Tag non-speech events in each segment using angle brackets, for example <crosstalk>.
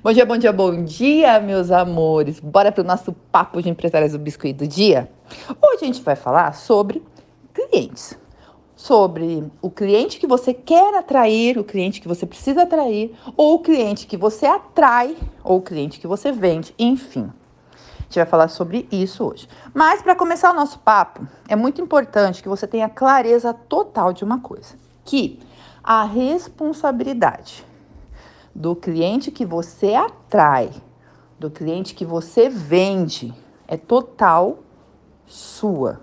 Bom dia, bom dia, bom dia, meus amores. Bora para o nosso papo de empresários do biscoito do dia? Hoje a gente vai falar sobre clientes. Sobre o cliente que você quer atrair, o cliente que você precisa atrair, ou o cliente que você atrai, ou o cliente que você vende, enfim. A gente vai falar sobre isso hoje. Mas para começar o nosso papo, é muito importante que você tenha clareza total de uma coisa, que a responsabilidade do cliente que você atrai, do cliente que você vende, é total sua,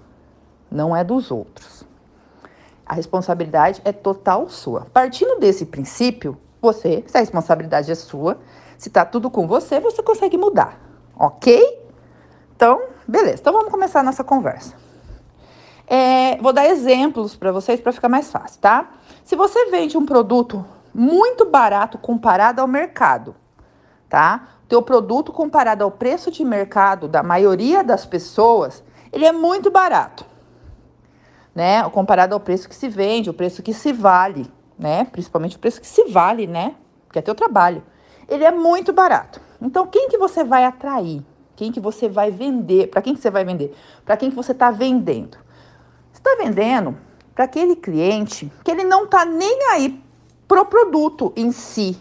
não é dos outros. A responsabilidade é total sua. Partindo desse princípio, você, se a responsabilidade é sua, se tá tudo com você, você consegue mudar, ok? Então, beleza. Então vamos começar a nossa conversa. É, vou dar exemplos para vocês para ficar mais fácil, tá? Se você vende um produto muito barato comparado ao mercado, tá? Teu produto comparado ao preço de mercado da maioria das pessoas, ele é muito barato, né? Comparado ao preço que se vende, o preço que se vale, né? Principalmente o preço que se vale, né? Que é teu trabalho. Ele é muito barato. Então, quem que você vai atrair? Quem que você vai vender? Para quem que você vai vender? Para quem que você está vendendo? Você está vendendo para aquele cliente que ele não está nem aí pro produto em si,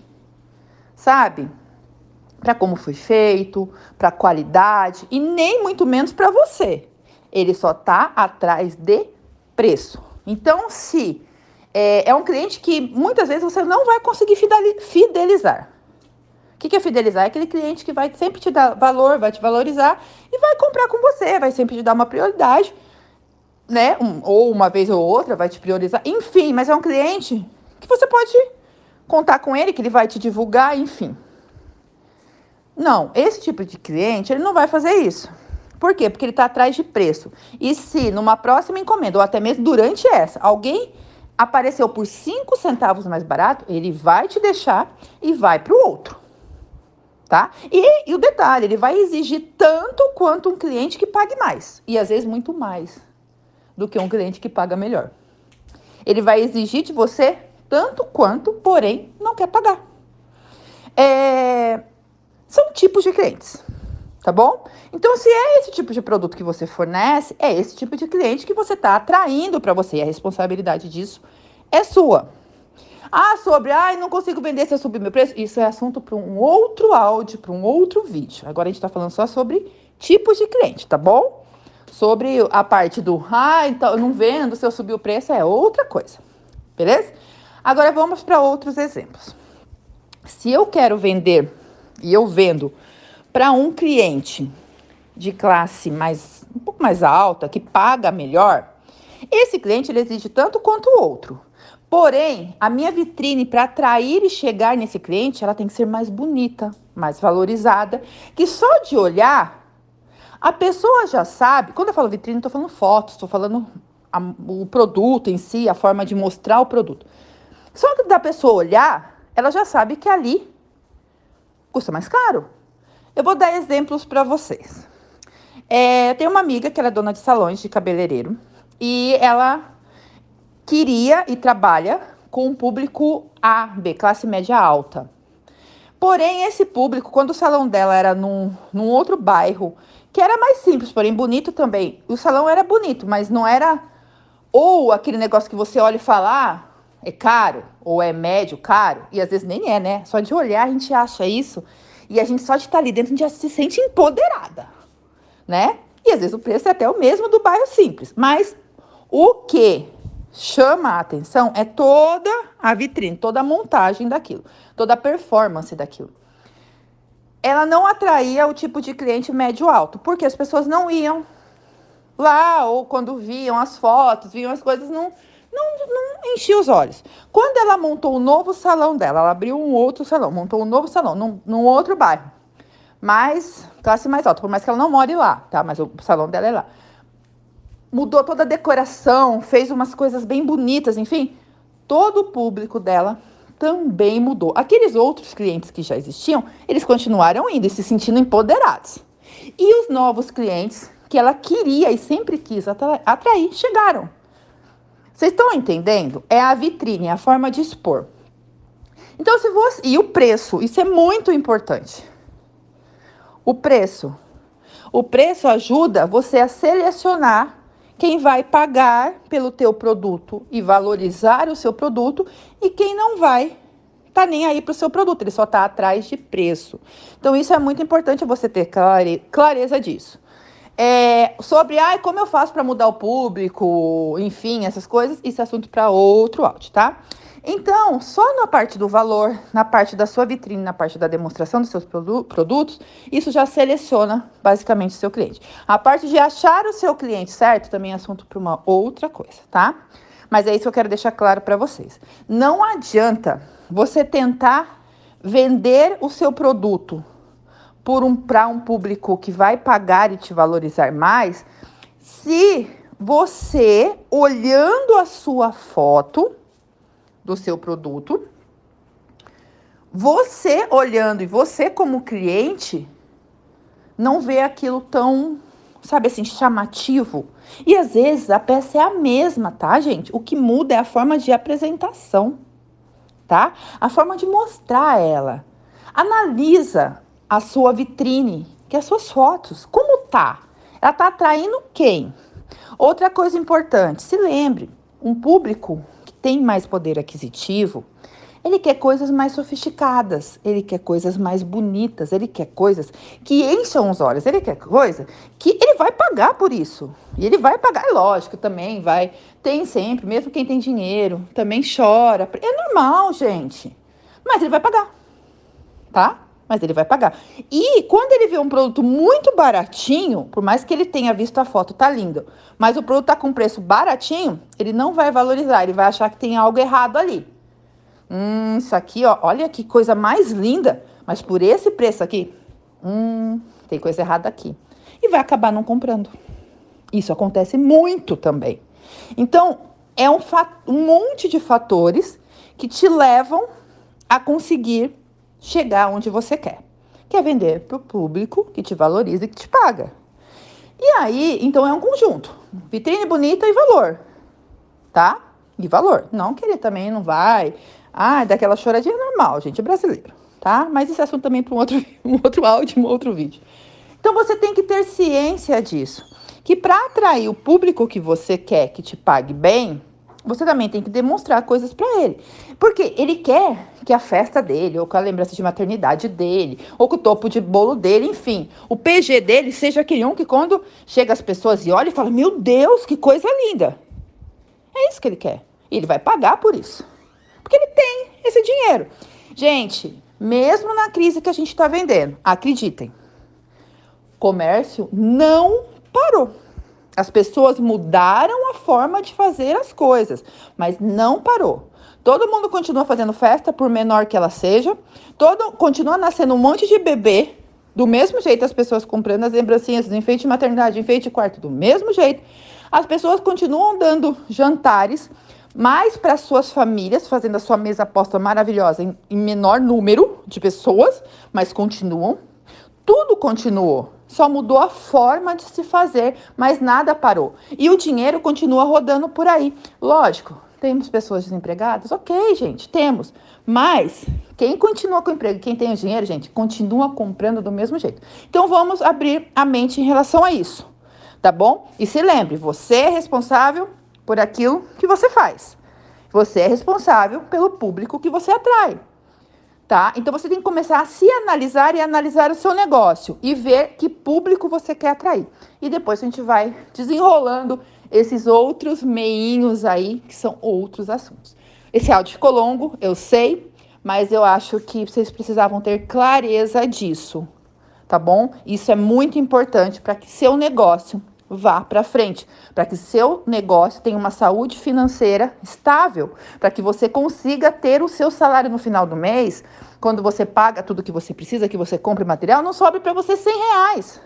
sabe? Para como foi feito, para qualidade e nem muito menos para você. Ele só tá atrás de preço. Então, se é, é, um cliente que muitas vezes você não vai conseguir fidelizar. O que, que é fidelizar? É aquele cliente que vai sempre te dar valor, vai te valorizar e vai comprar com você, vai sempre te dar uma prioridade, né? Um, ou uma vez ou outra, vai te priorizar. Enfim, mas é um cliente que você pode contar com ele, que ele vai te divulgar, enfim. Não, esse tipo de cliente, ele não vai fazer isso. Por quê? Porque ele está atrás de preço. E se numa próxima encomenda, ou até mesmo durante essa, alguém apareceu por 5 centavos mais barato, ele vai te deixar e vai para o outro. Tá? E, e o detalhe, ele vai exigir tanto quanto um cliente que pague mais. E às vezes muito mais do que um cliente que paga melhor. Ele vai exigir de você tanto quanto, porém, não quer pagar. É, são tipos de clientes, tá bom? Então, se é esse tipo de produto que você fornece, é esse tipo de cliente que você está atraindo para você. E a responsabilidade disso é sua. Ah, sobre, ai, ah, não consigo vender se eu subir meu preço. Isso é assunto para um outro áudio, para um outro vídeo. Agora a gente está falando só sobre tipos de cliente, tá bom? Sobre a parte do, ah, então eu não vendo se eu subir o preço, é outra coisa. Beleza? Agora vamos para outros exemplos. Se eu quero vender e eu vendo para um cliente de classe mais um pouco mais alta, que paga melhor, esse cliente ele exige tanto quanto o outro. Porém, a minha vitrine para atrair e chegar nesse cliente, ela tem que ser mais bonita, mais valorizada, que só de olhar a pessoa já sabe. Quando eu falo vitrine, estou falando fotos, estou falando a, o produto em si, a forma de mostrar o produto. Só da pessoa olhar, ela já sabe que ali custa mais caro. Eu vou dar exemplos para vocês. É, eu tenho uma amiga que ela é dona de salões de cabeleireiro e ela queria e trabalha com um público A, B, classe média alta. Porém, esse público, quando o salão dela era num, num outro bairro, que era mais simples, porém bonito também, o salão era bonito, mas não era ou aquele negócio que você olha e fala, ah, é caro ou é médio, caro, e às vezes nem é, né? Só de olhar a gente acha isso e a gente só de estar ali dentro a gente já se sente empoderada, né? E às vezes o preço é até o mesmo do bairro simples, mas o que chama a atenção é toda a vitrine, toda a montagem daquilo, toda a performance daquilo. Ela não atraía o tipo de cliente médio-alto, porque as pessoas não iam lá ou quando viam as fotos, viam as coisas, não não, não enchia os olhos. Quando ela montou o um novo salão dela, ela abriu um outro salão, montou um novo salão num, num outro bairro, mais classe mais alta, por mais que ela não more lá, tá? Mas o salão dela é lá. Mudou toda a decoração, fez umas coisas bem bonitas, enfim, todo o público dela também mudou. Aqueles outros clientes que já existiam, eles continuaram indo e se sentindo empoderados. E os novos clientes que ela queria e sempre quis atrair chegaram. Vocês estão entendendo? É a vitrine, a forma de expor. Então, se você. E o preço, isso é muito importante. O preço. O preço ajuda você a selecionar quem vai pagar pelo teu produto e valorizar o seu produto e quem não vai tá nem aí para o seu produto, ele só está atrás de preço. Então isso é muito importante você ter clare clareza disso. É, sobre ah, como eu faço para mudar o público, enfim, essas coisas, isso é assunto para outro áudio, tá? Então, só na parte do valor, na parte da sua vitrine, na parte da demonstração dos seus produ produtos, isso já seleciona basicamente o seu cliente. A parte de achar o seu cliente certo também é assunto para uma outra coisa, tá? Mas é isso que eu quero deixar claro para vocês. Não adianta você tentar vender o seu produto por um para um público que vai pagar e te valorizar mais, se você olhando a sua foto do seu produto. Você olhando e você como cliente não vê aquilo tão, sabe assim, chamativo. E às vezes a peça é a mesma, tá, gente? O que muda é a forma de apresentação, tá? A forma de mostrar ela. Analisa a sua vitrine, que é as suas fotos. Como tá? Ela tá atraindo quem? Outra coisa importante, se lembre, um público tem mais poder aquisitivo, ele quer coisas mais sofisticadas, ele quer coisas mais bonitas, ele quer coisas que encham os olhos, ele quer coisa que ele vai pagar por isso. E ele vai pagar, é lógico, também vai. Tem sempre, mesmo quem tem dinheiro, também chora. É normal, gente. Mas ele vai pagar. Tá? Mas ele vai pagar. E quando ele vê um produto muito baratinho, por mais que ele tenha visto a foto, tá lindo, mas o produto tá com preço baratinho, ele não vai valorizar, ele vai achar que tem algo errado ali. Hum, isso aqui, ó, olha que coisa mais linda, mas por esse preço aqui, hum, tem coisa errada aqui. E vai acabar não comprando. Isso acontece muito também. Então, é um, um monte de fatores que te levam a conseguir chegar onde você quer. Quer vender para o público que te valoriza e que te paga. E aí, então é um conjunto. Vitrine bonita e valor. Tá? E valor. Não que ele também não vai. Ah, daquela choradinha normal, gente, é brasileiro. Tá? Mas esse assunto também para um outro, <laughs> um outro áudio, um outro vídeo. Então você tem que ter ciência disso. Que para atrair o público que você quer que te pague bem, você também tem que demonstrar coisas para ele. Porque ele quer que a festa dele, ou com a lembrança de maternidade dele, ou com o topo de bolo dele, enfim, o PG dele seja aquele um que quando chega as pessoas e olham e falam: Meu Deus, que coisa linda. É isso que ele quer. E ele vai pagar por isso. Porque ele tem esse dinheiro. Gente, mesmo na crise que a gente está vendendo, acreditem, comércio não parou. As pessoas mudaram a forma de fazer as coisas, mas não parou. Todo mundo continua fazendo festa, por menor que ela seja. Todo continua nascendo um monte de bebê. Do mesmo jeito, as pessoas comprando as lembrancinhas do enfeite de maternidade, enfeite de quarto, do mesmo jeito. As pessoas continuam dando jantares, mais para suas famílias, fazendo a sua mesa posta maravilhosa em, em menor número de pessoas, mas continuam. Tudo continuou. Só mudou a forma de se fazer, mas nada parou. E o dinheiro continua rodando por aí. Lógico, temos pessoas desempregadas? Ok, gente, temos. Mas quem continua com o emprego, quem tem o dinheiro, gente, continua comprando do mesmo jeito. Então vamos abrir a mente em relação a isso, tá bom? E se lembre, você é responsável por aquilo que você faz. Você é responsável pelo público que você atrai tá? Então você tem que começar a se analisar e analisar o seu negócio e ver que público você quer atrair. E depois a gente vai desenrolando esses outros meinhos aí, que são outros assuntos. Esse áudio ficou longo, eu sei, mas eu acho que vocês precisavam ter clareza disso, tá bom? Isso é muito importante para que seu negócio vá para frente, para que seu negócio tenha uma saúde financeira estável, para que você consiga ter o seu salário no final do mês, quando você paga tudo que você precisa, que você compra material, não sobe para você 100 reais.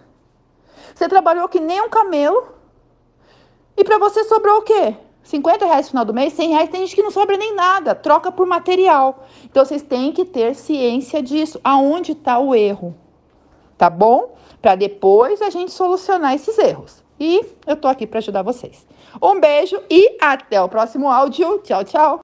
Você trabalhou que nem um camelo e para você sobrou o quê? 50 reais no final do mês, 100 reais, tem gente que não sobra nem nada, troca por material. Então vocês têm que ter ciência disso, aonde está o erro, tá bom? Para depois a gente solucionar esses erros. E eu tô aqui para ajudar vocês. Um beijo e até o próximo áudio. Tchau, tchau.